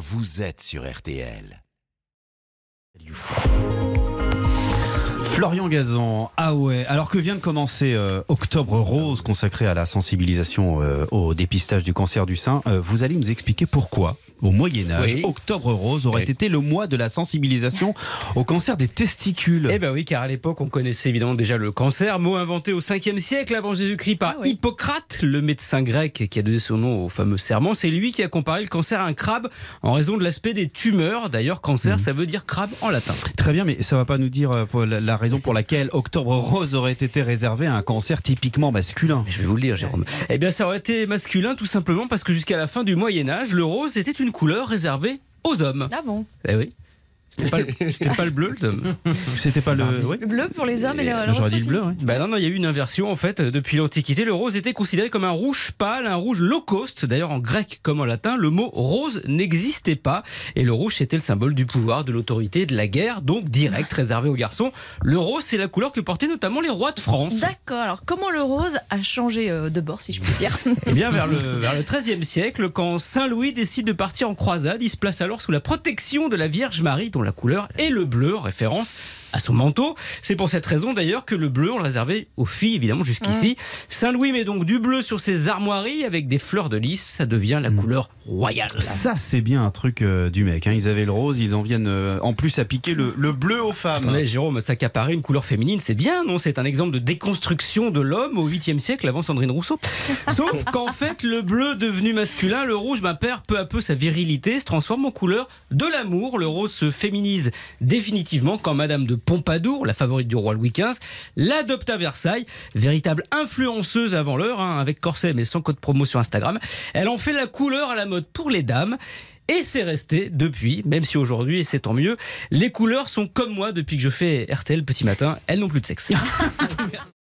vous êtes sur RTL. Florian Gazan, ah ouais, alors que vient de commencer euh, Octobre Rose consacré à la sensibilisation euh, au dépistage du cancer du sein, euh, vous allez nous expliquer pourquoi, au Moyen Âge, Oui. Octobre Rose aurait Oui. été le mois de la sensibilisation au cancer des testicules. Eh ben oui, car à l'époque, on connaissait évidemment déjà le cancer, mot inventé au 5e siècle avant Jésus-Christ par Ah oui. Hippocrate, le médecin grec qui a donné son nom au fameux serment. C'est lui qui a comparé le cancer à un crabe en raison de l'aspect des tumeurs. D'ailleurs, cancer, ça veut dire crabe en latin. Très bien, mais ça va pas nous dire euh, la raison pour laquelle Octobre Rose aurait été réservé à un cancer typiquement masculin. Je vais vous le dire, Jérôme. Eh bien, ça aurait été masculin tout simplement parce que jusqu'à la fin du Moyen Âge, le rose était une couleur réservée aux hommes. Ah bon? Eh oui. C'était pas, le- c'était pas le bleu. C'était pas le. oui. Le bleu pour les hommes et le, le J'aurais rose dit le bleu, oui. Ben non, non, il y a eu une inversion en fait. Depuis l'Antiquité, le rose était considéré comme un rouge pâle, un rouge low cost. D'ailleurs, en grec comme en latin, le mot rose n'existait pas. Et le rouge, c'était le symbole du pouvoir, de l'autorité, de la guerre, donc direct, réservé aux garçons. Le rose, c'est la couleur que portaient notamment les rois de France. D'accord. Alors, comment le rose a changé euh, de bord, si je puis dire Eh bien, vers le, vers le XIIIe siècle, quand Saint Louis décide de partir en croisade, il se place alors sous la protection de la Vierge Marie, dont la couleur est le bleu, en référence à son manteau. C'est pour cette raison d'ailleurs que le bleu, on le réservait aux filles, évidemment, jusqu'ici. Saint Louis met donc du bleu sur ses armoiries avec des fleurs de lys. Ça devient la couleur royale. Ça, c'est bien un truc euh, du mec. hein. Ils avaient le rose, ils en viennent euh, en plus à piquer le, le bleu aux femmes. Attendez, Jérôme, s'accaparer une couleur féminine, c'est bien, non? C'est un exemple de déconstruction de l'homme au 8e siècle avant Sandrine Rousseau. Sauf qu'en fait, le bleu devenu masculin, le rouge ben, perd peu à peu sa virilité, se transforme en couleur de l'amour. Le rose se féminise définitivement quand Madame de Pompadour, la favorite du roi Louis XV, l'adopte à Versailles. Véritable influenceuse avant l'heure, hein, avec corset mais sans code promo sur Instagram. Elle en fait la couleur à la mode pour les dames. Et c'est resté depuis, même si aujourd'hui, et c'est tant mieux, les couleurs sont comme moi depuis que je fais RTL petit matin, elles n'ont plus de sexe.